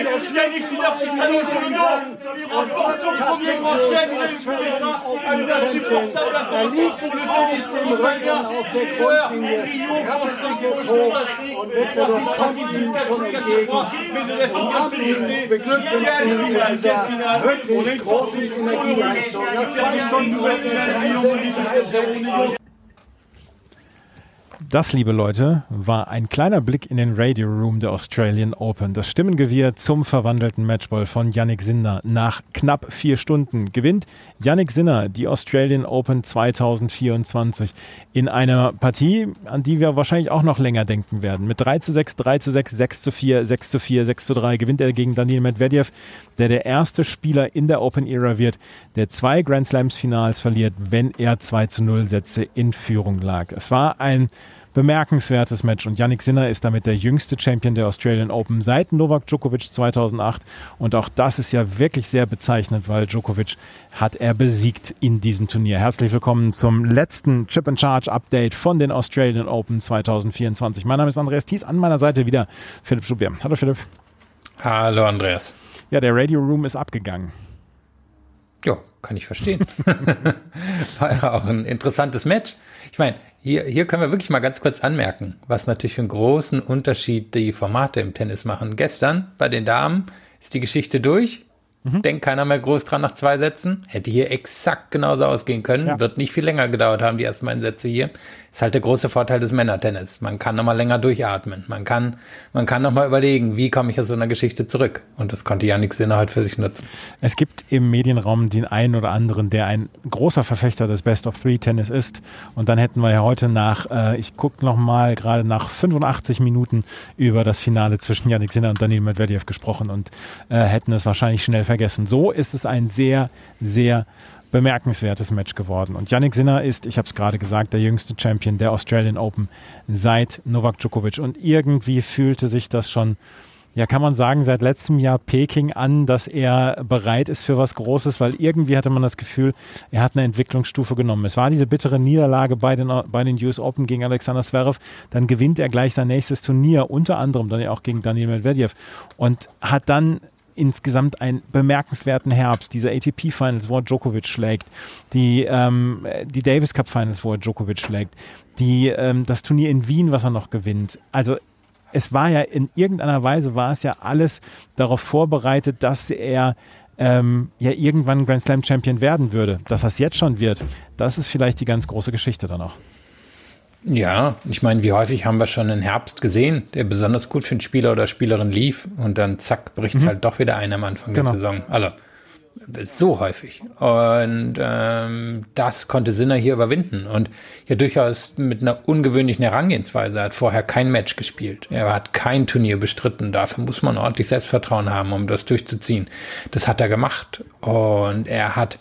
Yannick Sinard qui s'allonge dans le dos, renforce son premier grand chef, une insupportable attente pour le tennis italien, Silver, triomphe en 5 fantastique, 3-6-3-6-4-6-4-3, mais de la finalité, quelle finale, quelle finale, on est tranquille pour le Rouge, on termine comme nouvelle finale, Lyon, 0 Das, liebe Leute, war ein kleiner Blick in den Radio Room der Australian Open. Das Stimmengewirr zum verwandelten Matchball von Yannick Sinner. Nach knapp vier Stunden gewinnt Yannick Sinner die Australian Open 2024 in einer Partie, an die wir wahrscheinlich auch noch länger denken werden. Mit 3 zu 6, 3 zu 6, 6 zu 4, 6 zu 4, 6 zu 3 gewinnt er gegen Daniel Medvedev, der der erste Spieler in der Open Era wird, der zwei Grand Slams Finals verliert, wenn er 2 zu 0 Sätze in Führung lag. Es war ein bemerkenswertes Match und Yannick Sinner ist damit der jüngste Champion der Australian Open seit Novak Djokovic 2008 und auch das ist ja wirklich sehr bezeichnend, weil Djokovic hat er besiegt in diesem Turnier. Herzlich willkommen zum letzten Chip and Charge Update von den Australian Open 2024. Mein Name ist Andreas Thies, an meiner Seite wieder Philipp Schubert. Hallo Philipp. Hallo Andreas. Ja, der Radio Room ist abgegangen. Ja, kann ich verstehen. War ja auch ein interessantes Match. Ich meine, hier, hier können wir wirklich mal ganz kurz anmerken, was natürlich für einen großen Unterschied die Formate im Tennis machen. Gestern bei den Damen ist die Geschichte durch. Mhm. Denkt keiner mehr groß dran nach zwei Sätzen. Hätte hier exakt genauso ausgehen können. Ja. Wird nicht viel länger gedauert haben, die ersten beiden Sätze hier ist halt der große Vorteil des Männertennis. Man kann nochmal länger durchatmen. Man kann, man kann nochmal überlegen, wie komme ich aus so einer Geschichte zurück. Und das konnte Janik Sinner halt für sich nutzen. Es gibt im Medienraum den einen oder anderen, der ein großer Verfechter des Best of Three Tennis ist. Und dann hätten wir ja heute nach, äh, ich gucke nochmal gerade nach 85 Minuten über das Finale zwischen Janik Sinner und Daniel Medvedev gesprochen und äh, hätten es wahrscheinlich schnell vergessen. So ist es ein sehr, sehr bemerkenswertes Match geworden. Und Yannick Sinner ist, ich habe es gerade gesagt, der jüngste Champion der Australian Open seit Novak Djokovic. Und irgendwie fühlte sich das schon, ja, kann man sagen, seit letztem Jahr Peking an, dass er bereit ist für was Großes, weil irgendwie hatte man das Gefühl, er hat eine Entwicklungsstufe genommen. Es war diese bittere Niederlage bei den, bei den US Open gegen Alexander Zverev. Dann gewinnt er gleich sein nächstes Turnier, unter anderem dann ja auch gegen Daniel Medvedev und hat dann insgesamt einen bemerkenswerten Herbst. Diese ATP Finals, wo er Djokovic schlägt, die, ähm, die Davis Cup Finals, wo er Djokovic schlägt, die, ähm, das Turnier in Wien, was er noch gewinnt. Also es war ja in irgendeiner Weise war es ja alles darauf vorbereitet, dass er ähm, ja irgendwann Grand Slam Champion werden würde. Dass es jetzt schon wird, das ist vielleicht die ganz große Geschichte dann auch. Ja, ich meine, wie häufig haben wir schon einen Herbst gesehen, der besonders gut für einen Spieler oder Spielerin lief und dann zack, bricht es mhm. halt doch wieder ein am Anfang genau. der Saison. Also so häufig. Und ähm, das konnte Sinner hier überwinden. Und ja durchaus mit einer ungewöhnlichen Herangehensweise. Er hat vorher kein Match gespielt. Er hat kein Turnier bestritten. Dafür muss man ordentlich Selbstvertrauen haben, um das durchzuziehen. Das hat er gemacht. Und er hat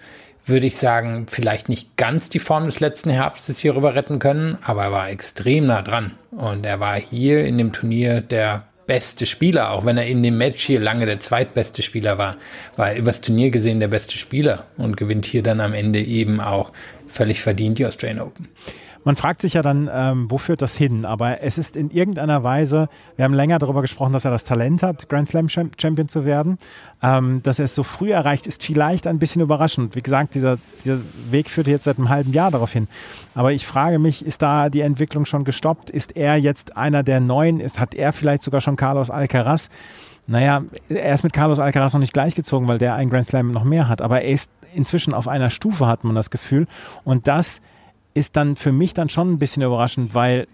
würde ich sagen, vielleicht nicht ganz die Form des letzten Herbstes hier rüber retten können, aber er war extrem nah dran. Und er war hier in dem Turnier der beste Spieler, auch wenn er in dem Match hier lange der zweitbeste Spieler war, war er übers Turnier gesehen der beste Spieler und gewinnt hier dann am Ende eben auch völlig verdient die Australian Open. Man fragt sich ja dann, ähm, wo führt das hin? Aber es ist in irgendeiner Weise, wir haben länger darüber gesprochen, dass er das Talent hat, Grand Slam Champion zu werden. Ähm, dass er es so früh erreicht, ist vielleicht ein bisschen überraschend. Wie gesagt, dieser, dieser Weg führt jetzt seit einem halben Jahr darauf hin. Aber ich frage mich, ist da die Entwicklung schon gestoppt? Ist er jetzt einer der Neuen? Ist, hat er vielleicht sogar schon Carlos Alcaraz? Naja, er ist mit Carlos Alcaraz noch nicht gleichgezogen, weil der einen Grand Slam noch mehr hat. Aber er ist inzwischen auf einer Stufe, hat man das Gefühl. Und das ist dann für mich dann schon ein bisschen überraschend, weil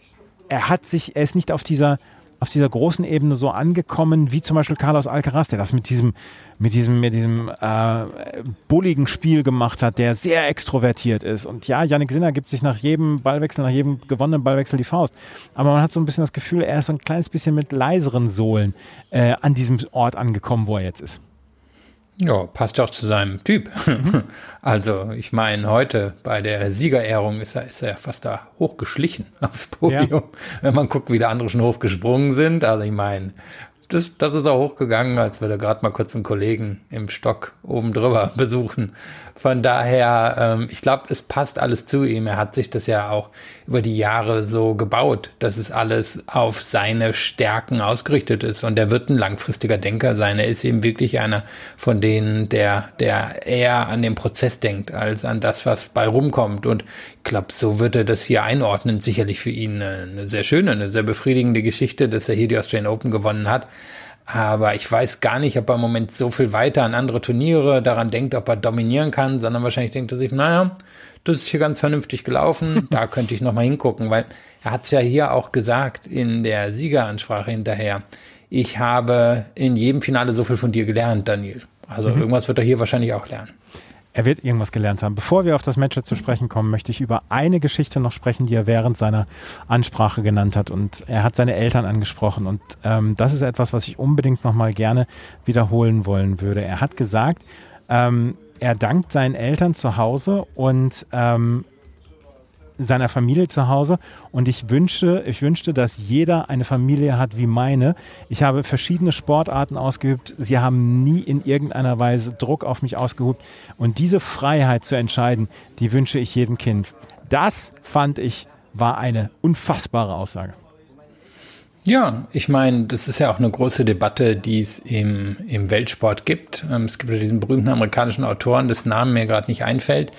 er hat sich, er ist nicht auf dieser auf dieser großen Ebene so angekommen, wie zum Beispiel Carlos Alcaraz, der das mit diesem, mit diesem, mit diesem äh, bulligen Spiel gemacht hat, der sehr extrovertiert ist. Und ja, Yannick Sinner gibt sich nach jedem Ballwechsel, nach jedem gewonnenen Ballwechsel die Faust. Aber man hat so ein bisschen das Gefühl, er ist so ein kleines bisschen mit leiseren Sohlen äh, an diesem Ort angekommen, wo er jetzt ist. Ja, passt auch zu seinem Typ. also, ich meine, heute bei der Siegerehrung ist er, ist er fast da hochgeschlichen aufs Podium. Ja. Wenn man guckt, wie die anderen schon hochgesprungen sind. Also, ich meine, das, das ist auch hochgegangen, als würde gerade mal kurz einen Kollegen im Stock oben drüber besuchen. Von daher, ähm, ich glaube, es passt alles zu ihm. Er hat sich das ja auch über die Jahre so gebaut, dass es alles auf seine Stärken ausgerichtet ist. Und er wird ein langfristiger Denker sein. Er ist eben wirklich einer von denen, der, der eher an den Prozess denkt, als an das, was bei rumkommt. Und ich glaube, so wird er das hier einordnen. Sicherlich für ihn eine, eine sehr schöne, eine sehr befriedigende Geschichte, dass er hier die Australian Open gewonnen hat. Aber ich weiß gar nicht, ob er im Moment so viel weiter an andere Turniere daran denkt, ob er dominieren kann, sondern wahrscheinlich denkt er sich, naja, das ist hier ganz vernünftig gelaufen, da könnte ich nochmal hingucken, weil er hat es ja hier auch gesagt in der Siegeransprache hinterher. Ich habe in jedem Finale so viel von dir gelernt, Daniel. Also mhm. irgendwas wird er hier wahrscheinlich auch lernen. Er wird irgendwas gelernt haben. Bevor wir auf das Match zu sprechen kommen, möchte ich über eine Geschichte noch sprechen, die er während seiner Ansprache genannt hat. Und er hat seine Eltern angesprochen. Und ähm, das ist etwas, was ich unbedingt noch mal gerne wiederholen wollen würde. Er hat gesagt, ähm, er dankt seinen Eltern zu Hause und ähm, seiner Familie zu Hause und ich wünsche, ich wünschte, dass jeder eine Familie hat wie meine. Ich habe verschiedene Sportarten ausgeübt. Sie haben nie in irgendeiner Weise Druck auf mich ausgeübt und diese Freiheit zu entscheiden, die wünsche ich jedem Kind. Das fand ich war eine unfassbare Aussage. Ja, ich meine, das ist ja auch eine große Debatte, die es im, im Weltsport gibt. Ähm, es gibt ja diesen berühmten amerikanischen Autoren, dessen Namen mir gerade nicht einfällt,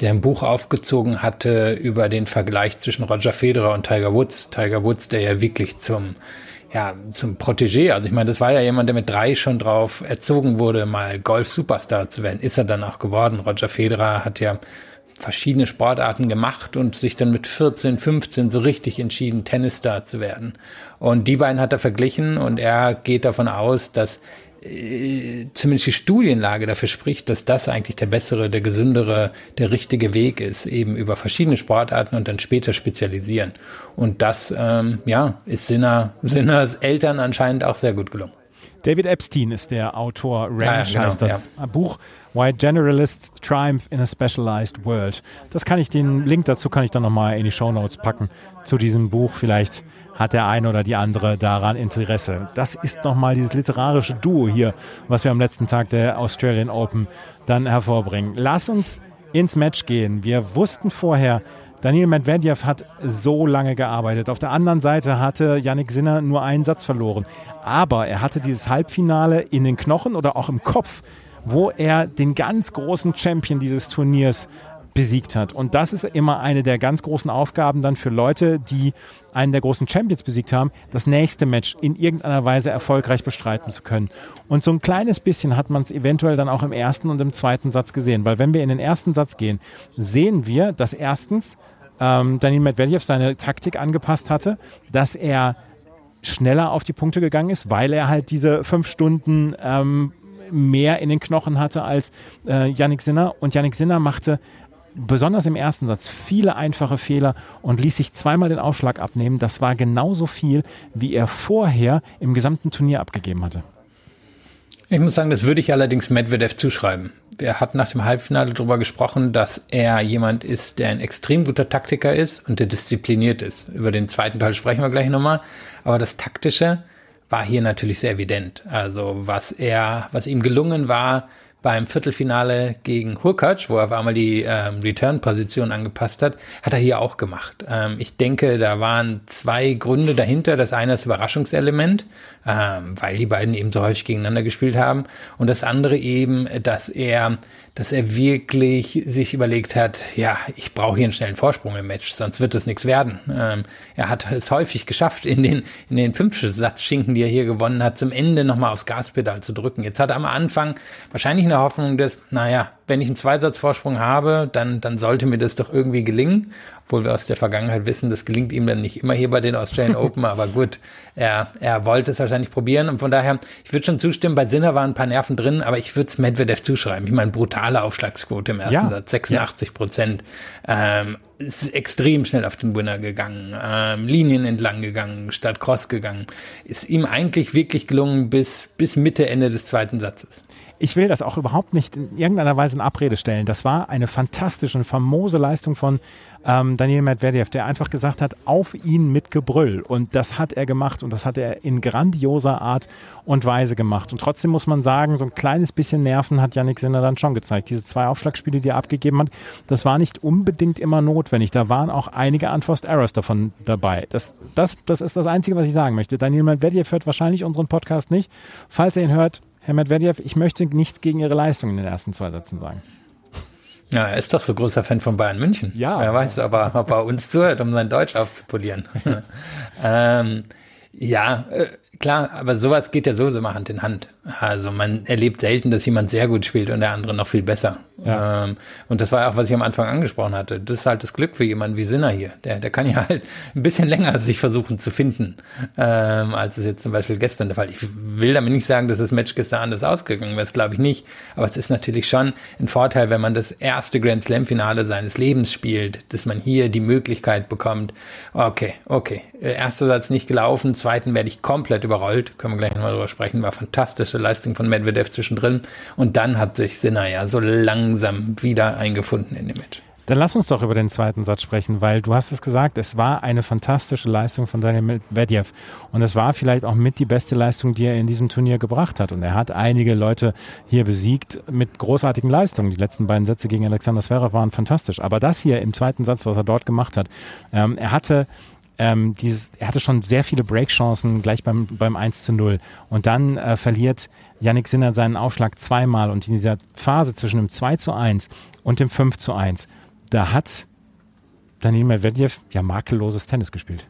der ein Buch aufgezogen hatte über den Vergleich zwischen Roger Federer und Tiger Woods. Tiger Woods, der ja wirklich zum, ja, zum Protégé, also ich meine, das war ja jemand, der mit drei schon drauf erzogen wurde, mal Golf-Superstar zu werden. Ist er dann auch geworden. Roger Federer hat ja verschiedene Sportarten gemacht und sich dann mit 14, 15 so richtig entschieden, Tennisstar zu werden. Und die beiden hat er verglichen und er geht davon aus, dass äh, zumindest die Studienlage dafür spricht, dass das eigentlich der bessere, der gesündere, der richtige Weg ist, eben über verschiedene Sportarten und dann später spezialisieren. Und das, ähm, ja, ist Sinner, Sinners Eltern anscheinend auch sehr gut gelungen. David Epstein ist der Autor. Ranch ja, ja, genau, heißt das ja. Buch. Why Generalists Triumph in a Specialized World. Das kann ich, den Link dazu kann ich dann nochmal in die Show Notes packen zu diesem Buch. Vielleicht hat der eine oder die andere daran Interesse. Das ist nochmal dieses literarische Duo hier, was wir am letzten Tag der Australian Open dann hervorbringen. Lass uns ins Match gehen. Wir wussten vorher, Daniel Medvedev hat so lange gearbeitet. Auf der anderen Seite hatte Yannick Sinner nur einen Satz verloren. Aber er hatte dieses Halbfinale in den Knochen oder auch im Kopf, wo er den ganz großen Champion dieses Turniers besiegt hat. Und das ist immer eine der ganz großen Aufgaben dann für Leute, die einen der großen Champions besiegt haben, das nächste Match in irgendeiner Weise erfolgreich bestreiten zu können. Und so ein kleines bisschen hat man es eventuell dann auch im ersten und im zweiten Satz gesehen, weil wenn wir in den ersten Satz gehen, sehen wir, dass erstens ähm, Daniel Medvedev seine Taktik angepasst hatte, dass er schneller auf die Punkte gegangen ist, weil er halt diese fünf Stunden ähm, mehr in den Knochen hatte als äh, Yannick Sinner. Und Yannick Sinner machte besonders im ersten Satz viele einfache Fehler und ließ sich zweimal den Aufschlag abnehmen. Das war genauso viel, wie er vorher im gesamten Turnier abgegeben hatte. Ich muss sagen, das würde ich allerdings Medvedev zuschreiben. Er hat nach dem Halbfinale darüber gesprochen, dass er jemand ist, der ein extrem guter Taktiker ist und der diszipliniert ist. Über den zweiten Teil sprechen wir gleich nochmal. Aber das Taktische war hier natürlich sehr evident. Also was er, was ihm gelungen war, beim Viertelfinale gegen Hurkacz, wo er auf einmal die ähm, Return-Position angepasst hat, hat er hier auch gemacht. Ähm, ich denke, da waren zwei Gründe dahinter. Das eine ist Überraschungselement, ähm, weil die beiden eben so häufig gegeneinander gespielt haben. Und das andere eben, dass er dass er wirklich sich überlegt hat, ja, ich brauche hier einen schnellen Vorsprung im Match, sonst wird es nichts werden. Ähm, er hat es häufig geschafft, in den, in den fünf Satzschinken, die er hier gewonnen hat, zum Ende nochmal aufs Gaspedal zu drücken. Jetzt hat er am Anfang wahrscheinlich eine Hoffnung, dass, naja, wenn ich einen Zweisatzvorsprung habe, dann, dann sollte mir das doch irgendwie gelingen obwohl wir aus der Vergangenheit wissen, das gelingt ihm dann nicht immer hier bei den Australian Open, aber gut, er, er wollte es wahrscheinlich probieren und von daher, ich würde schon zustimmen, bei Sinner waren ein paar Nerven drin, aber ich würde es Medvedev zuschreiben. Ich meine, brutale Aufschlagsquote im ersten ja. Satz, 86 Prozent. Ähm, ist extrem schnell auf den Winner gegangen, ähm, Linien entlang gegangen, statt Cross gegangen. Ist ihm eigentlich wirklich gelungen bis, bis Mitte, Ende des zweiten Satzes. Ich will das auch überhaupt nicht in irgendeiner Weise in Abrede stellen. Das war eine fantastische und famose Leistung von ähm, Daniel Medvedev, der einfach gesagt hat, auf ihn mit Gebrüll. Und das hat er gemacht und das hat er in grandioser Art und Weise gemacht. Und trotzdem muss man sagen, so ein kleines bisschen Nerven hat Yannick Sinner dann schon gezeigt. Diese zwei Aufschlagspiele, die er abgegeben hat, das war nicht unbedingt immer notwendig. Da waren auch einige Unforced Errors davon dabei. Das, das, das ist das Einzige, was ich sagen möchte. Daniel Medvedev hört wahrscheinlich unseren Podcast nicht. Falls er ihn hört, Herr Medvedev, ich möchte nichts gegen Ihre Leistung in den ersten zwei Sätzen sagen. Ja, er ist doch so großer Fan von Bayern München. Ja. Wer weiß aber, ob er uns zuhört, um sein Deutsch aufzupolieren. ähm, ja, äh, klar, aber sowas geht ja sowieso immer Hand in Hand. Also man erlebt selten, dass jemand sehr gut spielt und der andere noch viel besser. Ja. Ähm, und das war auch, was ich am Anfang angesprochen hatte. Das ist halt das Glück für jemanden wie Sinner hier. Der, der kann ja halt ein bisschen länger sich versuchen zu finden, ähm, als es jetzt zum Beispiel gestern der Fall. Ich will damit nicht sagen, dass das Match gestern anders ausgegangen wäre, das glaube ich nicht. Aber es ist natürlich schon ein Vorteil, wenn man das erste Grand Slam Finale seines Lebens spielt, dass man hier die Möglichkeit bekommt, okay, okay, äh, erster Satz nicht gelaufen, zweiten werde ich komplett überrollt, können wir gleich nochmal drüber sprechen, war fantastische Leistung von Medvedev zwischendrin. Und dann hat sich Sinner ja so langsam wieder eingefunden in dem Match. Dann lass uns doch über den zweiten Satz sprechen, weil du hast es gesagt, es war eine fantastische Leistung von Daniel Medvedev und es war vielleicht auch mit die beste Leistung, die er in diesem Turnier gebracht hat. Und er hat einige Leute hier besiegt mit großartigen Leistungen. Die letzten beiden Sätze gegen Alexander Zverev waren fantastisch. Aber das hier im zweiten Satz, was er dort gemacht hat, ähm, er hatte ähm, dieses, er hatte schon sehr viele Breakchancen gleich beim, beim 1 zu 0. Und dann äh, verliert Yannick Sinner seinen Aufschlag zweimal. Und in dieser Phase zwischen dem 2 zu 1 und dem 5 zu 1, da hat Daniel Medvedev ja makelloses Tennis gespielt.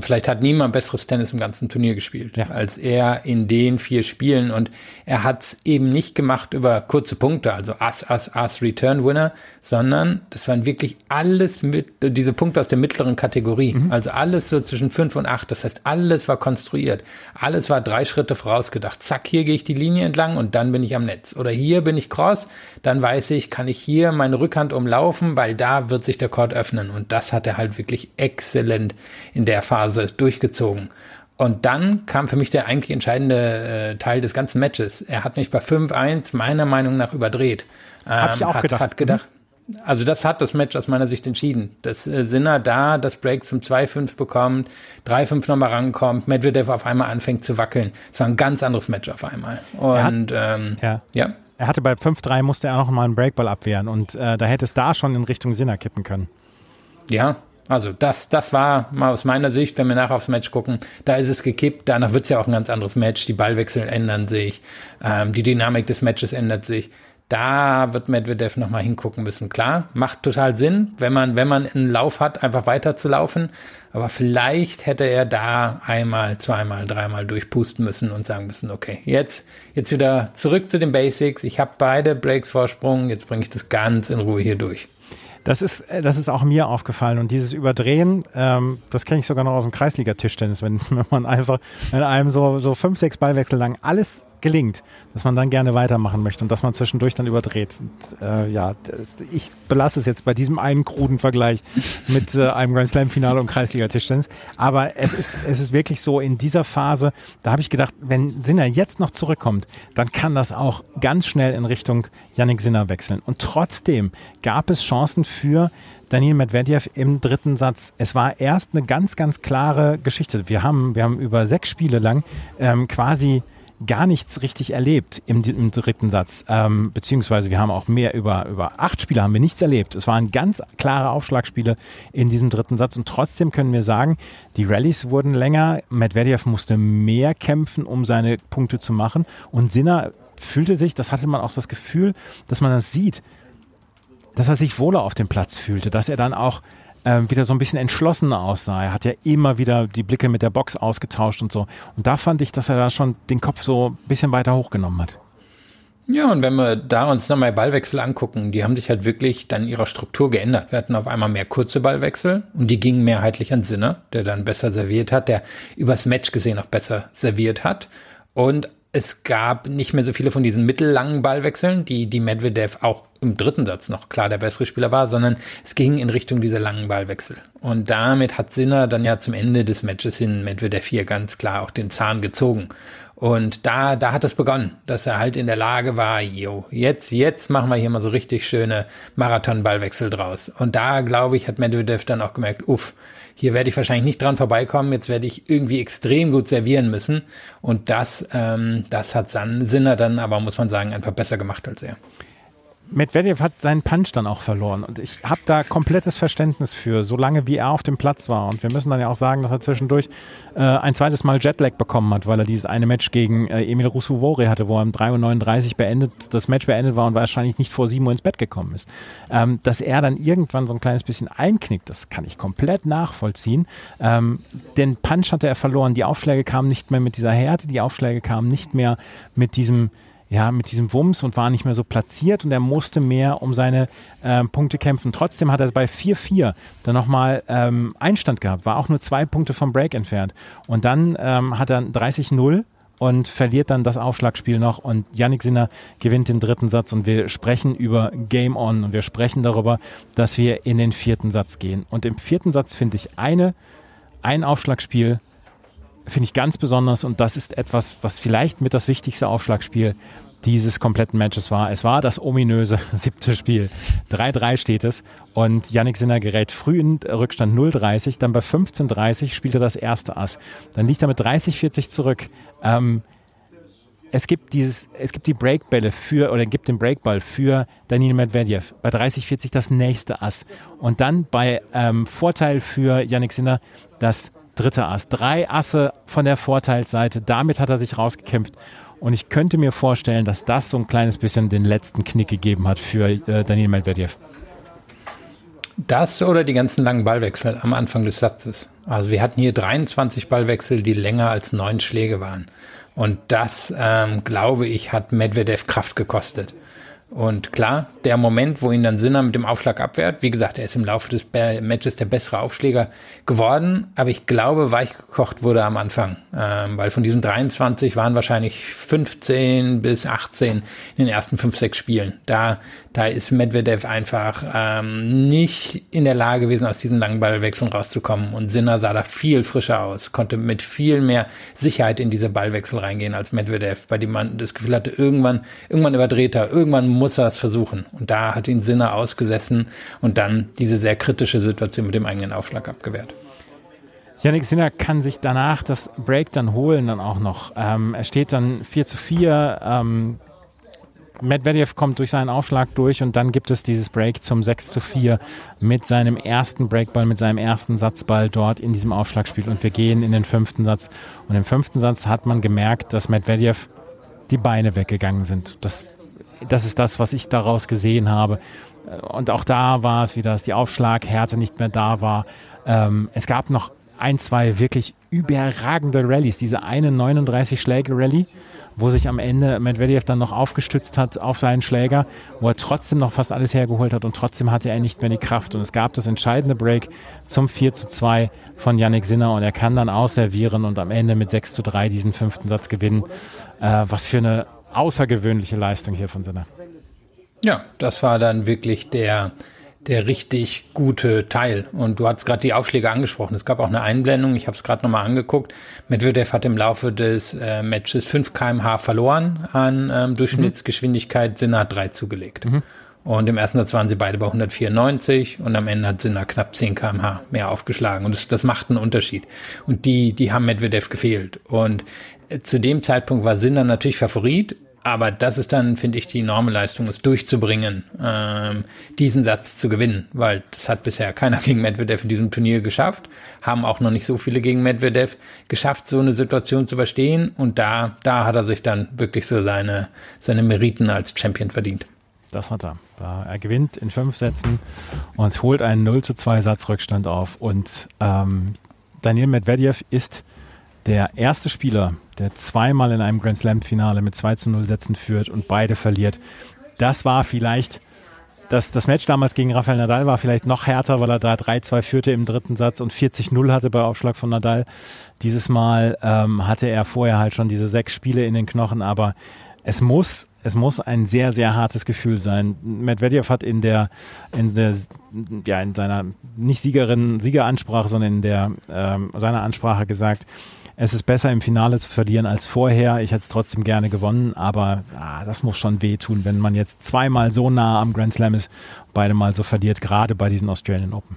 Vielleicht hat niemand besseres Tennis im ganzen Turnier gespielt ja. als er in den vier Spielen. Und er hat es eben nicht gemacht über kurze Punkte, also Ass, Ass, Ass, Return Winner, sondern das waren wirklich alles mit, diese Punkte aus der mittleren Kategorie. Mhm. Also alles so zwischen fünf und acht. Das heißt, alles war konstruiert. Alles war drei Schritte vorausgedacht. Zack, hier gehe ich die Linie entlang und dann bin ich am Netz. Oder hier bin ich cross, dann weiß ich, kann ich hier meine Rückhand umlaufen, weil da wird sich der Court öffnen. Und das hat er halt wirklich exzellent in der Phase Phase durchgezogen. Und dann kam für mich der eigentlich entscheidende äh, Teil des ganzen Matches. Er hat mich bei 5-1 meiner Meinung nach überdreht. Ähm, Hab ich auch hat, gedacht. Hat gedacht also das hat das Match aus meiner Sicht entschieden. Dass äh, Sinner da das Break zum 2-5 bekommt, 3-5 nochmal rankommt, Medvedev auf einmal anfängt zu wackeln. Es war ein ganz anderes Match auf einmal. Und hat, ähm, ja. ja. Er hatte bei 5-3 musste er noch mal einen Breakball abwehren und äh, da hätte es da schon in Richtung Sinner kippen können. Ja, also das, das war mal aus meiner Sicht, wenn wir nachher aufs Match gucken, da ist es gekippt, danach wird es ja auch ein ganz anderes Match, die Ballwechsel ändern sich, ähm, die Dynamik des Matches ändert sich. Da wird Medvedev nochmal hingucken müssen. Klar, macht total Sinn, wenn man, wenn man einen Lauf hat, einfach weiter zu laufen. Aber vielleicht hätte er da einmal, zweimal, dreimal durchpusten müssen und sagen müssen, okay, jetzt, jetzt wieder zurück zu den Basics. Ich habe beide Breaks Vorsprung, jetzt bringe ich das ganz in Ruhe hier durch. Das ist, äh, das ist auch mir aufgefallen. Und dieses Überdrehen, ähm, das kenne ich sogar noch aus dem Kreisliga-Tischtennis, wenn, wenn man einfach in einem so, so fünf, sechs Ballwechsel lang alles gelingt, dass man dann gerne weitermachen möchte und dass man zwischendurch dann überdreht. Und, äh, ja, das, ich belasse es jetzt bei diesem einen kruden Vergleich mit äh, einem Grand Slam Finale und Kreisliga Tischtennis. Aber es ist, es ist wirklich so in dieser Phase, da habe ich gedacht, wenn Sinner jetzt noch zurückkommt, dann kann das auch ganz schnell in Richtung Yannick Sinner wechseln. Und trotzdem gab es Chancen für Daniel Medvedev im dritten Satz. Es war erst eine ganz, ganz klare Geschichte. Wir haben, wir haben über sechs Spiele lang ähm, quasi gar nichts richtig erlebt im, im dritten Satz. Ähm, beziehungsweise wir haben auch mehr über, über acht Spiele haben wir nichts erlebt. Es waren ganz klare Aufschlagspiele in diesem dritten Satz und trotzdem können wir sagen, die Rallyes wurden länger. Medvedev musste mehr kämpfen, um seine Punkte zu machen und Sinner fühlte sich, das hatte man auch das Gefühl, dass man das sieht, dass er sich wohler auf dem Platz fühlte, dass er dann auch ähm, wieder so ein bisschen entschlossener aussah. Er hat ja immer wieder die Blicke mit der Box ausgetauscht und so. Und da fand ich, dass er da schon den Kopf so ein bisschen weiter hochgenommen hat. Ja, und wenn wir da uns nochmal Ballwechsel angucken, die haben sich halt wirklich dann ihrer Struktur geändert. Wir hatten auf einmal mehr kurze Ballwechsel und die gingen mehrheitlich an Sinner, der dann besser serviert hat, der übers Match gesehen auch besser serviert hat. Und es gab nicht mehr so viele von diesen mittellangen Ballwechseln, die, die Medvedev auch im dritten Satz noch klar der bessere Spieler war, sondern es ging in Richtung dieser langen Ballwechsel. Und damit hat Sinner dann ja zum Ende des Matches in Medvedev hier ganz klar auch den Zahn gezogen. Und da, da hat es begonnen, dass er halt in der Lage war, jo, jetzt, jetzt machen wir hier mal so richtig schöne Marathon-Ballwechsel draus. Und da, glaube ich, hat Medvedev dann auch gemerkt, uff, hier werde ich wahrscheinlich nicht dran vorbeikommen, jetzt werde ich irgendwie extrem gut servieren müssen. Und das, ähm, das hat Sinner dann aber, muss man sagen, einfach besser gemacht als er. Medvedev hat seinen Punch dann auch verloren und ich habe da komplettes Verständnis für, solange wie er auf dem Platz war. Und wir müssen dann ja auch sagen, dass er zwischendurch äh, ein zweites Mal Jetlag bekommen hat, weil er dieses eine Match gegen äh, Emil Rusuvori hatte, wo er um 3.39 Uhr beendet, das Match beendet war und wahrscheinlich nicht vor 7 Uhr ins Bett gekommen ist. Ähm, dass er dann irgendwann so ein kleines bisschen einknickt, das kann ich komplett nachvollziehen. Ähm, den Punch hatte er verloren, die Aufschläge kamen nicht mehr mit dieser Härte, die Aufschläge kamen nicht mehr mit diesem ja, mit diesem Wumms und war nicht mehr so platziert und er musste mehr um seine äh, Punkte kämpfen. Trotzdem hat er bei 4-4 dann nochmal ähm, Einstand gehabt, war auch nur zwei Punkte vom Break entfernt. Und dann ähm, hat er 30-0 und verliert dann das Aufschlagspiel noch und Yannick Sinner gewinnt den dritten Satz und wir sprechen über Game On und wir sprechen darüber, dass wir in den vierten Satz gehen. Und im vierten Satz finde ich eine, ein Aufschlagspiel, finde ich ganz besonders und das ist etwas, was vielleicht mit das wichtigste Aufschlagspiel dieses kompletten Matches war. Es war das ominöse siebte Spiel. 3-3 steht es und Yannick Sinner gerät früh in Rückstand 0-30, dann bei 15-30 spielt er das erste Ass. Dann liegt er mit 30-40 zurück. Ähm, es gibt dieses, es gibt die Breakbälle für, oder gibt den Breakball für Daniel Medvedev. Bei 30-40 das nächste Ass. Und dann bei ähm, Vorteil für Yannick Sinner das dritte Ass. Drei Asse von der Vorteilsseite. Damit hat er sich rausgekämpft. Und ich könnte mir vorstellen, dass das so ein kleines bisschen den letzten Knick gegeben hat für äh, Daniel Medvedev. Das oder die ganzen langen Ballwechsel am Anfang des Satzes. Also wir hatten hier 23 Ballwechsel, die länger als neun Schläge waren. Und das, ähm, glaube ich, hat Medvedev Kraft gekostet. Und klar, der Moment, wo ihn dann Sinner mit dem Aufschlag abwehrt, wie gesagt, er ist im Laufe des Matches der bessere Aufschläger geworden, aber ich glaube, weichgekocht wurde am Anfang, ähm, weil von diesen 23 waren wahrscheinlich 15 bis 18 in den ersten 5, 6 Spielen. Da, da ist Medvedev einfach ähm, nicht in der Lage gewesen, aus diesen langen Ballwechseln rauszukommen. Und Sinner sah da viel frischer aus, konnte mit viel mehr Sicherheit in diese Ballwechsel reingehen als Medvedev, bei dem man das Gefühl hatte, irgendwann, irgendwann überdreht er, irgendwann muss er es versuchen. Und da hat ihn Sinner ausgesessen und dann diese sehr kritische Situation mit dem eigenen Aufschlag abgewehrt. Yannick Sinner kann sich danach das Break dann holen, dann auch noch. Ähm, er steht dann 4 zu 4. Ähm, Medvedev kommt durch seinen Aufschlag durch und dann gibt es dieses Break zum 6 zu 4 mit seinem ersten Breakball, mit seinem ersten Satzball dort in diesem Aufschlagspiel und wir gehen in den fünften Satz. Und im fünften Satz hat man gemerkt, dass Medvedev die Beine weggegangen sind. Das das ist das, was ich daraus gesehen habe. Und auch da war es wieder, dass die Aufschlaghärte nicht mehr da war. Ähm, es gab noch ein, zwei wirklich überragende Rallyes. Diese eine 39-Schläge-Rallye, wo sich am Ende Medvedev dann noch aufgestützt hat auf seinen Schläger, wo er trotzdem noch fast alles hergeholt hat und trotzdem hatte er nicht mehr die Kraft. Und es gab das entscheidende Break zum 4 zu 2 von Yannick Sinner und er kann dann ausservieren und am Ende mit 6 zu 3 diesen fünften Satz gewinnen. Äh, was für eine außergewöhnliche Leistung hier von Sinner. Ja, das war dann wirklich der, der richtig gute Teil. Und du hast gerade die Aufschläge angesprochen. Es gab auch eine Einblendung, ich habe es gerade nochmal angeguckt. Medvedev hat im Laufe des äh, Matches 5 kmh verloren an ähm, Durchschnittsgeschwindigkeit, mhm. Sinner hat 3 zugelegt. Mhm. Und im ersten Satz waren sie beide bei 194 und am Ende hat Sinner knapp 10 kmh mehr aufgeschlagen. Und das, das macht einen Unterschied. Und die, die haben Medvedev gefehlt. Und zu dem Zeitpunkt war Sinner natürlich Favorit, aber das ist dann, finde ich, die enorme Leistung, es durchzubringen, ähm, diesen Satz zu gewinnen, weil das hat bisher keiner gegen Medvedev in diesem Turnier geschafft, haben auch noch nicht so viele gegen Medvedev geschafft, so eine Situation zu überstehen und da, da hat er sich dann wirklich so seine, seine Meriten als Champion verdient. Das hat er. Er gewinnt in fünf Sätzen und holt einen 0 zu 2 Satzrückstand auf und ähm, Daniel Medvedev ist der erste Spieler, der zweimal in einem Grand Slam-Finale mit 2 zu 0 Sätzen führt und beide verliert. Das war vielleicht, das, das Match damals gegen Rafael Nadal war vielleicht noch härter, weil er da 3-2 führte im dritten Satz und 40-0 hatte bei Aufschlag von Nadal. Dieses Mal ähm, hatte er vorher halt schon diese sechs Spiele in den Knochen, aber es muss es muss ein sehr, sehr hartes Gefühl sein. Medvedev hat in der, in der, ja, in seiner nicht Siegerin, Siegeransprache, sondern in der, ähm, seiner Ansprache gesagt, es ist besser im Finale zu verlieren als vorher. Ich hätte es trotzdem gerne gewonnen, aber ah, das muss schon wehtun, wenn man jetzt zweimal so nah am Grand Slam ist, beide mal so verliert, gerade bei diesen Australian Open.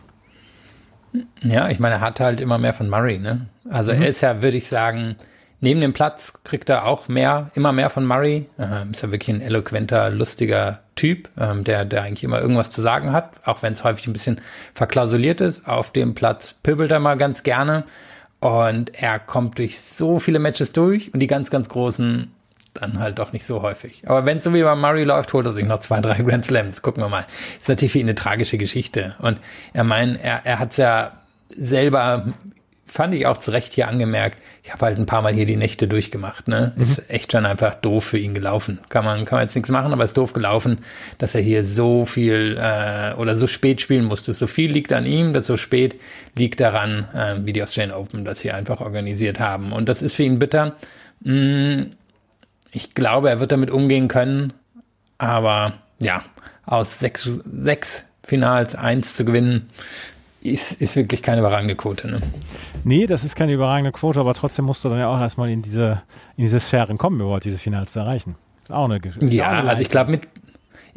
Ja, ich meine, er hat halt immer mehr von Murray, ne? Also mhm. er ist ja, würde ich sagen, neben dem Platz kriegt er auch mehr, immer mehr von Murray. Ähm, ist ja wirklich ein eloquenter, lustiger Typ, ähm, der, der eigentlich immer irgendwas zu sagen hat, auch wenn es häufig ein bisschen verklausuliert ist. Auf dem Platz pöbelt er mal ganz gerne. Und er kommt durch so viele Matches durch und die ganz, ganz großen dann halt doch nicht so häufig. Aber wenn es so wie bei Murray läuft, holt er sich noch zwei, drei Grand Slams. Gucken wir mal. Ist natürlich für ihn eine tragische Geschichte. Und er meint, er, er hat es ja selber fand ich auch zu Recht hier angemerkt, ich habe halt ein paar Mal hier die Nächte durchgemacht. Ne? Mhm. Ist echt schon einfach doof für ihn gelaufen. Kann man, kann man jetzt nichts machen, aber ist doof gelaufen, dass er hier so viel äh, oder so spät spielen musste. So viel liegt an ihm, das so spät liegt daran, äh, wie die Australian Open das hier einfach organisiert haben. Und das ist für ihn bitter. Mm, ich glaube, er wird damit umgehen können, aber ja, aus sechs, sechs Finals eins zu gewinnen, ist, ist wirklich keine überragende Quote. Ne? Nee, das ist keine überragende Quote, aber trotzdem musst du dann ja auch erstmal in diese, in diese Sphären kommen, überhaupt diese Finals zu erreichen. Ist auch eine Geschichte. Ja, also ich glaube, mit,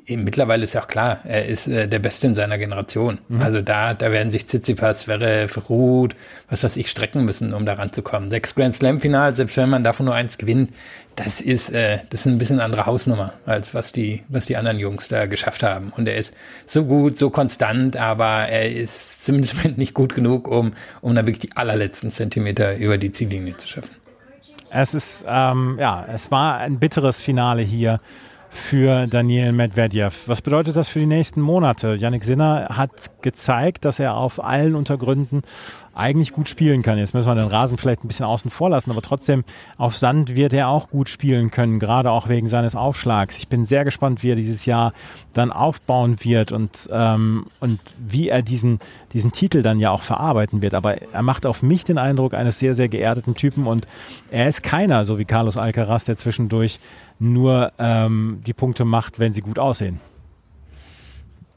Mittlerweile ist ja auch klar, er ist äh, der Beste in seiner Generation. Mhm. Also da, da werden sich Tsitsipas, Zverev, Ruth, was weiß ich, strecken müssen, um da ranzukommen. Sechs Grand Slam Finals, selbst wenn man davon nur eins gewinnt, das ist, äh, das ist ein bisschen eine andere Hausnummer, als was die, was die anderen Jungs da geschafft haben. Und er ist so gut, so konstant, aber er ist zumindest nicht gut genug, um, um da wirklich die allerletzten Zentimeter über die Ziellinie zu schaffen. Es ist, ähm, ja, es war ein bitteres Finale hier für Daniel Medvedev. Was bedeutet das für die nächsten Monate? Yannick Sinner hat gezeigt, dass er auf allen Untergründen eigentlich gut spielen kann. Jetzt müssen wir den Rasen vielleicht ein bisschen außen vor lassen, aber trotzdem auf Sand wird er auch gut spielen können, gerade auch wegen seines Aufschlags. Ich bin sehr gespannt, wie er dieses Jahr dann aufbauen wird und, ähm, und wie er diesen, diesen Titel dann ja auch verarbeiten wird. Aber er macht auf mich den Eindruck eines sehr, sehr geerdeten Typen und er ist keiner, so wie Carlos Alcaraz, der zwischendurch nur ähm, die Punkte macht, wenn sie gut aussehen.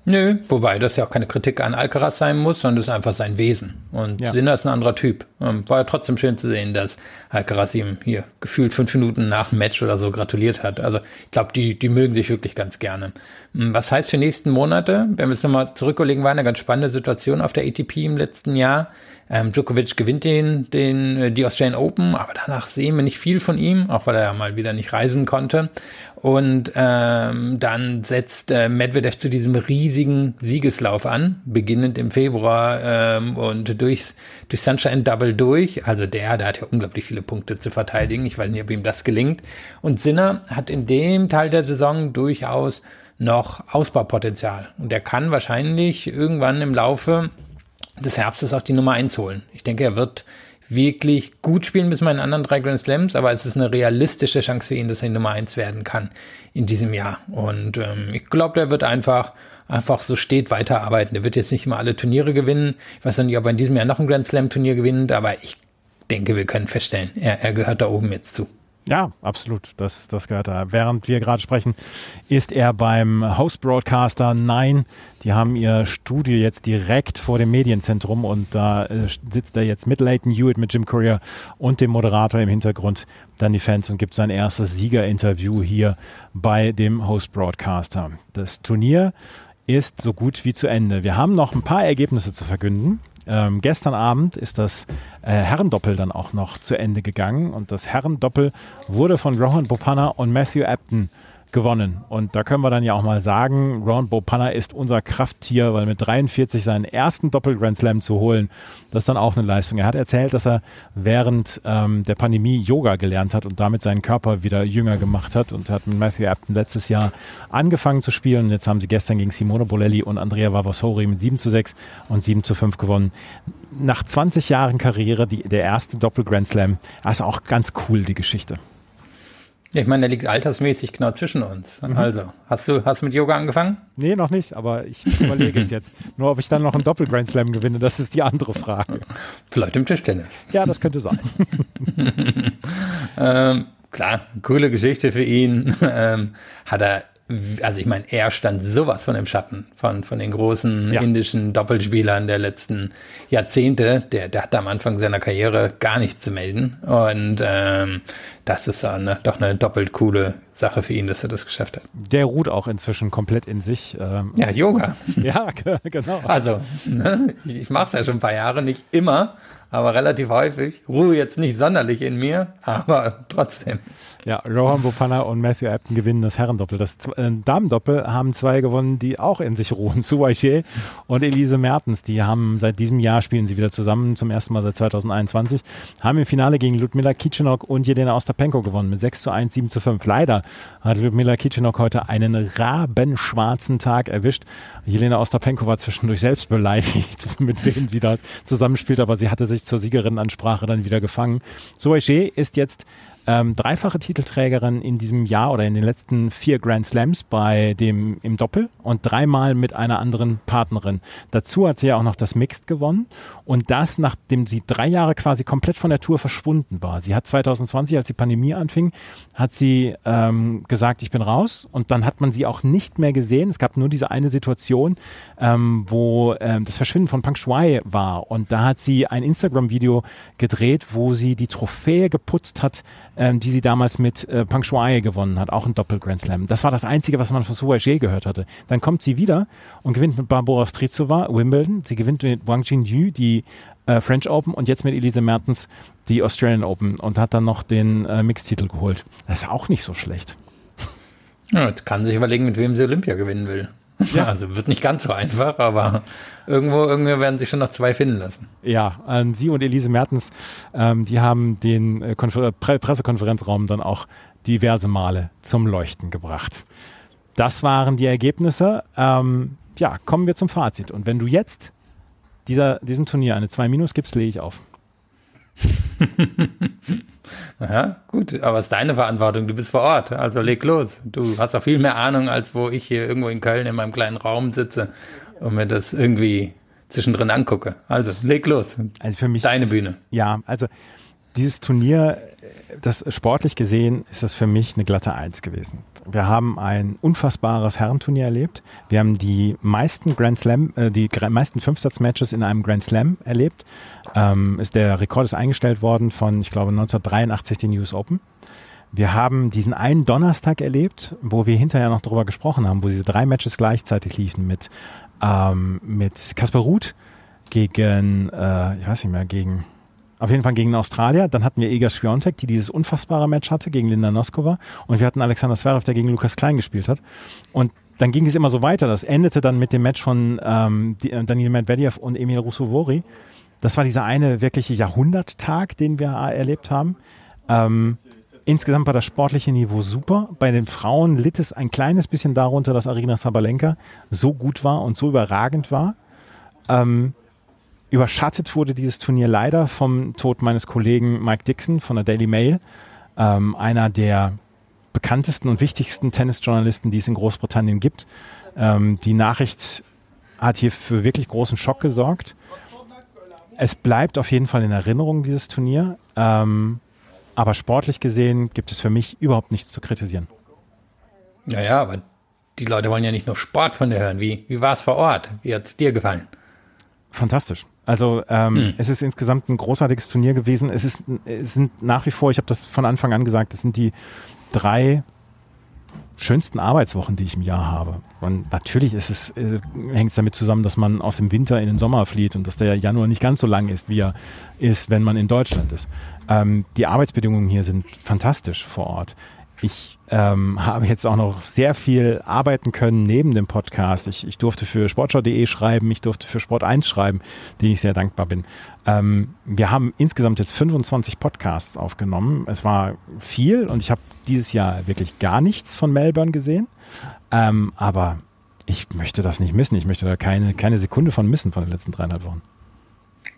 Nö, wobei das ja auch keine Kritik an Alcaraz sein muss, sondern das ist einfach sein Wesen. Und ja. Sinner ist ein anderer Typ. Ähm, war ja trotzdem schön zu sehen, dass Alcaraz ihm hier gefühlt fünf Minuten nach dem Match oder so gratuliert hat. Also ich glaube, die, die mögen sich wirklich ganz gerne. Hm, was heißt für nächsten Monate? Wenn wir jetzt nochmal zurücklegen, war eine ganz spannende Situation auf der ATP im letzten Jahr. Ähm, Djokovic gewinnt den, den, äh, die Australian Open, aber danach sehen wir nicht viel von ihm, auch weil er ja mal wieder nicht reisen konnte. Und ähm, dann setzt äh, Medvedev zu diesem riesigen Siegeslauf an, beginnend im Februar ähm, und durchs, durch Sunshine Double durch. Also der, der hat ja unglaublich viele Punkte zu verteidigen. Ich weiß nicht, ob ihm das gelingt. Und Sinner hat in dem Teil der Saison durchaus noch Ausbaupotenzial. Und er kann wahrscheinlich irgendwann im Laufe des Herbstes auch die Nummer 1 holen. Ich denke, er wird wirklich gut spielen bis in anderen drei Grand Slams, aber es ist eine realistische Chance für ihn, dass er Nummer 1 werden kann in diesem Jahr. Und ähm, ich glaube, der wird einfach einfach so steht weiterarbeiten. Der wird jetzt nicht immer alle Turniere gewinnen. Ich weiß nicht, ob er in diesem Jahr noch ein Grand Slam Turnier gewinnt, aber ich denke, wir können feststellen, er, er gehört da oben jetzt zu. Ja, absolut. Das, das gehört da. Während wir gerade sprechen, ist er beim Host-Broadcaster Nein. Die haben ihr Studio jetzt direkt vor dem Medienzentrum und da äh, sitzt er jetzt mit Leighton Hewitt, mit Jim Courier und dem Moderator im Hintergrund dann die Fans und gibt sein erstes Siegerinterview hier bei dem Host-Broadcaster. Das Turnier ist so gut wie zu Ende. Wir haben noch ein paar Ergebnisse zu verkünden. Ähm, gestern Abend ist das äh, Herrendoppel dann auch noch zu Ende gegangen und das Herrendoppel wurde von Rohan Bopana und Matthew Apton gewonnen. Und da können wir dann ja auch mal sagen, Ron Bopanna ist unser Krafttier, weil mit 43 seinen ersten Doppel-Grand Slam zu holen, das ist dann auch eine Leistung. Er hat erzählt, dass er während ähm, der Pandemie Yoga gelernt hat und damit seinen Körper wieder jünger gemacht hat und hat mit Matthew Apton letztes Jahr angefangen zu spielen. Und jetzt haben sie gestern gegen Simone Bolelli und Andrea Vavasori mit 7 zu 6 und 7 zu 5 gewonnen. Nach 20 Jahren Karriere die, der erste Doppel-Grand Slam. Also auch ganz cool, die Geschichte. Ich meine, der liegt altersmäßig genau zwischen uns. Mhm. Also, hast du, hast du mit Yoga angefangen? Nee, noch nicht, aber ich überlege es jetzt. Nur ob ich dann noch einen Doppel-Grand Slam gewinne, das ist die andere Frage. Vielleicht im Tischtennis. Ja, das könnte sein. ähm, klar, coole Geschichte für ihn. Ähm, hat er also ich meine, er stand sowas von im Schatten von, von den großen ja. indischen Doppelspielern der letzten Jahrzehnte. Der, der hat am Anfang seiner Karriere gar nichts zu melden. Und ähm, das ist eine, doch eine doppelt coole Sache für ihn, dass er das geschafft hat. Der ruht auch inzwischen komplett in sich. Ähm, ja, Yoga. ja, genau. Also, ne, ich mache es ja schon ein paar Jahre, nicht immer, aber relativ häufig. Ruhe jetzt nicht sonderlich in mir, aber trotzdem. Ja, Rohan Bopana und Matthew Apton gewinnen das Herrendoppel. Das äh, Damendoppel haben zwei gewonnen, die auch in sich ruhen. Suwaiche und Elise Mertens. Die haben seit diesem Jahr spielen sie wieder zusammen, zum ersten Mal seit 2021. Haben im Finale gegen Ludmila Kitschenok und Jelena Ostapenko gewonnen mit 6 zu 1, 7 zu 5. Leider hat Ludmila Kitschenok heute einen rabenschwarzen Tag erwischt. Jelena Ostapenko war zwischendurch selbst beleidigt, mit wem sie da zusammenspielt, aber sie hatte sich zur Siegerinnenansprache dann wieder gefangen. Suwaiche ist jetzt ähm, dreifache Titelträgerin in diesem Jahr oder in den letzten vier Grand Slams bei dem im Doppel und dreimal mit einer anderen Partnerin. Dazu hat sie ja auch noch das Mixed gewonnen und das, nachdem sie drei Jahre quasi komplett von der Tour verschwunden war. Sie hat 2020, als die Pandemie anfing, hat sie ähm, gesagt, ich bin raus und dann hat man sie auch nicht mehr gesehen. Es gab nur diese eine Situation, ähm, wo ähm, das Verschwinden von Pang Shuai war und da hat sie ein Instagram-Video gedreht, wo sie die Trophäe geputzt hat, ähm, die sie damals mit äh, Pang Shuai gewonnen hat, auch ein Doppel-Grand Slam. Das war das Einzige, was man von Suage gehört hatte. Dann kommt sie wieder und gewinnt mit Barbara Strizova Wimbledon. Sie gewinnt mit Wang Jinyu die äh, French Open und jetzt mit Elise Mertens die Australian Open und hat dann noch den äh, Mixtitel geholt. Das ist auch nicht so schlecht. Ja, jetzt kann sich überlegen, mit wem sie Olympia gewinnen will. Ja. Also wird nicht ganz so einfach, aber irgendwo, irgendwo werden sich schon noch zwei finden lassen. Ja, ähm, Sie und Elise Mertens, ähm, die haben den äh, Pre Pressekonferenzraum dann auch diverse Male zum Leuchten gebracht. Das waren die Ergebnisse. Ähm, ja, kommen wir zum Fazit. Und wenn du jetzt dieser, diesem Turnier eine 2 Minus gibst, lege ich auf. Ja, gut, aber es ist deine Verantwortung, du bist vor Ort, also leg los. Du hast auch viel mehr Ahnung, als wo ich hier irgendwo in Köln in meinem kleinen Raum sitze und mir das irgendwie zwischendrin angucke. Also leg los. Also für mich deine Bühne. Ja, also dieses Turnier, das sportlich gesehen, ist das für mich eine glatte Eins gewesen. Wir haben ein unfassbares Herrenturnier erlebt. Wir haben die meisten Grand Slam, äh, die meisten Fünfsatzmatches in einem Grand Slam erlebt. Ähm, ist der Rekord ist eingestellt worden von, ich glaube, 1983 den US Open. Wir haben diesen einen Donnerstag erlebt, wo wir hinterher noch darüber gesprochen haben, wo diese drei Matches gleichzeitig liefen mit ähm, mit Kasper Ruth gegen, äh, ich weiß nicht mehr, gegen auf jeden Fall gegen Australier. Dann hatten wir Iga Swiatek, die dieses unfassbare Match hatte gegen Linda Noskova. Und wir hatten Alexander Zverev, der gegen Lukas Klein gespielt hat. Und dann ging es immer so weiter. Das endete dann mit dem Match von ähm, äh, Daniel Medvedev und Emil Rusovori. Das war dieser eine wirkliche Jahrhunderttag, den wir erlebt haben. Ähm, insgesamt war das sportliche Niveau super. Bei den Frauen litt es ein kleines bisschen darunter, dass Arina Sabalenka so gut war und so überragend war. Ähm, Überschattet wurde dieses Turnier leider vom Tod meines Kollegen Mike Dixon von der Daily Mail, ähm, einer der bekanntesten und wichtigsten Tennisjournalisten, die es in Großbritannien gibt. Ähm, die Nachricht hat hier für wirklich großen Schock gesorgt. Es bleibt auf jeden Fall in Erinnerung, dieses Turnier. Ähm, aber sportlich gesehen gibt es für mich überhaupt nichts zu kritisieren. Ja, ja, aber die Leute wollen ja nicht nur Sport von dir hören. Wie, wie war es vor Ort? Wie hat es dir gefallen? Fantastisch. Also ähm, hm. es ist insgesamt ein großartiges Turnier gewesen. Es, ist, es sind nach wie vor, ich habe das von Anfang an gesagt, es sind die drei schönsten Arbeitswochen, die ich im Jahr habe. Und natürlich ist es, äh, hängt es damit zusammen, dass man aus dem Winter in den Sommer flieht und dass der Januar nicht ganz so lang ist, wie er ist, wenn man in Deutschland ist. Ähm, die Arbeitsbedingungen hier sind fantastisch vor Ort. Ich ähm, habe jetzt auch noch sehr viel arbeiten können neben dem Podcast. Ich, ich durfte für sportschau.de schreiben, ich durfte für Sport 1 schreiben, denen ich sehr dankbar bin. Ähm, wir haben insgesamt jetzt 25 Podcasts aufgenommen. Es war viel und ich habe dieses Jahr wirklich gar nichts von Melbourne gesehen. Ähm, aber ich möchte das nicht missen. Ich möchte da keine, keine Sekunde von missen von den letzten dreieinhalb Wochen.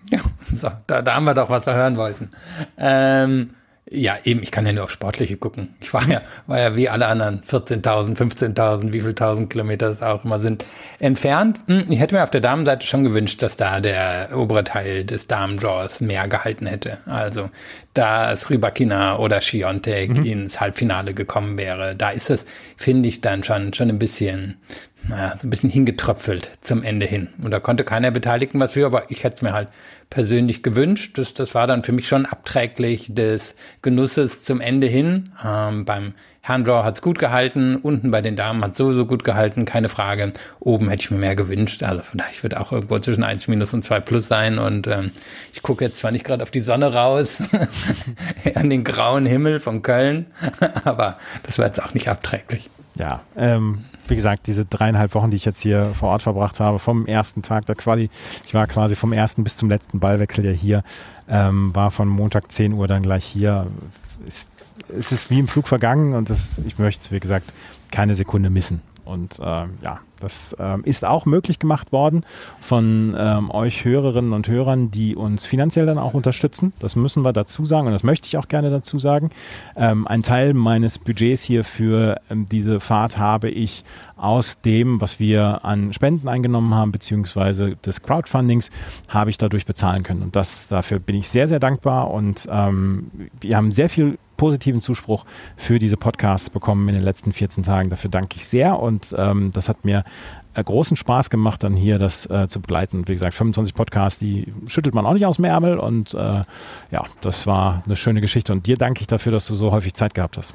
Ja, so, da, da haben wir doch, was wir hören wollten. Ähm, Ja, eben, ich kann ja nur auf Sportliche gucken. Ich war ja, war ja wie alle anderen 14.000, 15.000, wie viel tausend Kilometer es auch immer sind, entfernt. Hm, ich hätte mir auf der Damenseite schon gewünscht, dass da der obere Teil des Damendraws mehr gehalten hätte. Also, dass Rybakina oder Schiontek mhm. ins Halbfinale gekommen wäre. Da ist es, finde ich, dann schon, schon ein bisschen, naja, so ein bisschen hingetröpfelt zum Ende hin. Und da konnte keiner Beteiligten was für, aber ich hätte es mir halt persönlich gewünscht. Das, das war dann für mich schon abträglich des Genusses zum Ende hin. Ähm, beim Herrendraw hat's gut gehalten, unten bei den Damen hat sowieso gut gehalten, keine Frage. Oben hätte ich mir mehr gewünscht. Also von daher, ich würde auch irgendwo zwischen 1 minus und 2 plus sein. Und ähm, ich gucke jetzt zwar nicht gerade auf die Sonne raus, an den grauen Himmel von Köln, aber das war jetzt auch nicht abträglich. Ja, ähm, wie gesagt, diese dreieinhalb Wochen, die ich jetzt hier vor Ort verbracht habe, vom ersten Tag der Quali, ich war quasi vom ersten bis zum letzten Ballwechsel ja hier, ähm, war von Montag 10 Uhr dann gleich hier. Es, es ist wie im Flug vergangen und das, ich möchte es, wie gesagt, keine Sekunde missen. Und äh, ja, das ähm, ist auch möglich gemacht worden von ähm, euch Hörerinnen und Hörern, die uns finanziell dann auch unterstützen. Das müssen wir dazu sagen und das möchte ich auch gerne dazu sagen. Ähm, ein Teil meines Budgets hier für ähm, diese Fahrt habe ich aus dem, was wir an Spenden eingenommen haben, beziehungsweise des Crowdfundings, habe ich dadurch bezahlen können. Und das, dafür bin ich sehr, sehr dankbar und ähm, wir haben sehr viel positiven Zuspruch für diese Podcasts bekommen in den letzten 14 Tagen. Dafür danke ich sehr und ähm, das hat mir großen Spaß gemacht, dann hier das äh, zu begleiten. Wie gesagt, 25 Podcasts, die schüttelt man auch nicht aus dem Ärmel und äh, ja, das war eine schöne Geschichte und dir danke ich dafür, dass du so häufig Zeit gehabt hast.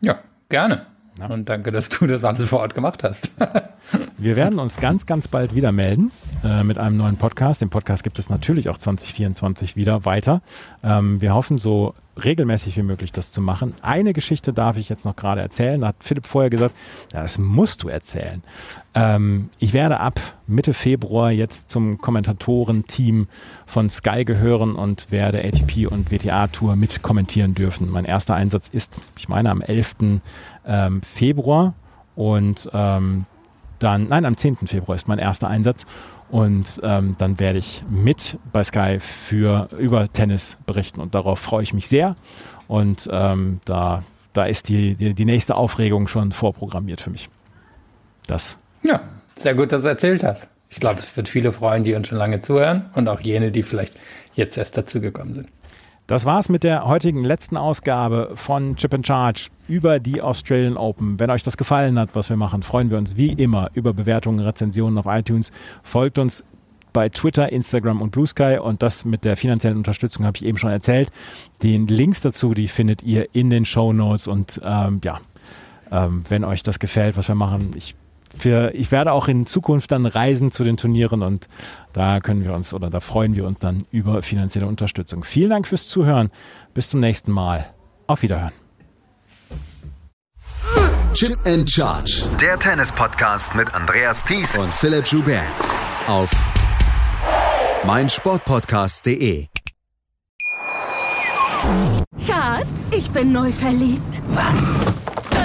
Ja, gerne. Ja. Und danke, dass du das alles vor Ort gemacht hast. Wir werden uns ganz, ganz bald wieder melden äh, mit einem neuen Podcast. Den Podcast gibt es natürlich auch 2024 wieder weiter. Ähm, wir hoffen, so regelmäßig wie möglich das zu machen. Eine Geschichte darf ich jetzt noch gerade erzählen. Da hat Philipp vorher gesagt, das musst du erzählen. Ähm, ich werde ab Mitte Februar jetzt zum Kommentatorenteam von Sky gehören und werde ATP und WTA Tour mit kommentieren dürfen. Mein erster Einsatz ist, ich meine, am 11. Ähm, Februar und ähm, dann, nein, am 10. Februar ist mein erster Einsatz und ähm, dann werde ich mit bei Sky für über Tennis berichten und darauf freue ich mich sehr. Und ähm, da, da ist die, die, die nächste Aufregung schon vorprogrammiert für mich. Das. Ja, sehr gut, dass du erzählt hast. Ich glaube, es wird viele freuen, die uns schon lange zuhören und auch jene, die vielleicht jetzt erst dazugekommen sind. Das war's mit der heutigen letzten Ausgabe von Chip and Charge über die Australian Open. Wenn euch das gefallen hat, was wir machen, freuen wir uns wie immer über Bewertungen, Rezensionen auf iTunes. Folgt uns bei Twitter, Instagram und Blue Sky und das mit der finanziellen Unterstützung habe ich eben schon erzählt. Den Links dazu, die findet ihr in den Show Notes und ähm, ja, ähm, wenn euch das gefällt, was wir machen, ich für, ich werde auch in Zukunft dann reisen zu den Turnieren und da können wir uns oder da freuen wir uns dann über finanzielle Unterstützung. Vielen Dank fürs Zuhören. Bis zum nächsten Mal. Auf Wiederhören. Chip and Charge. Der Tennis-Podcast mit Andreas Thies und Philipp Joubert. Auf meinsportpodcast.de. Schatz, ich bin neu verliebt. Was?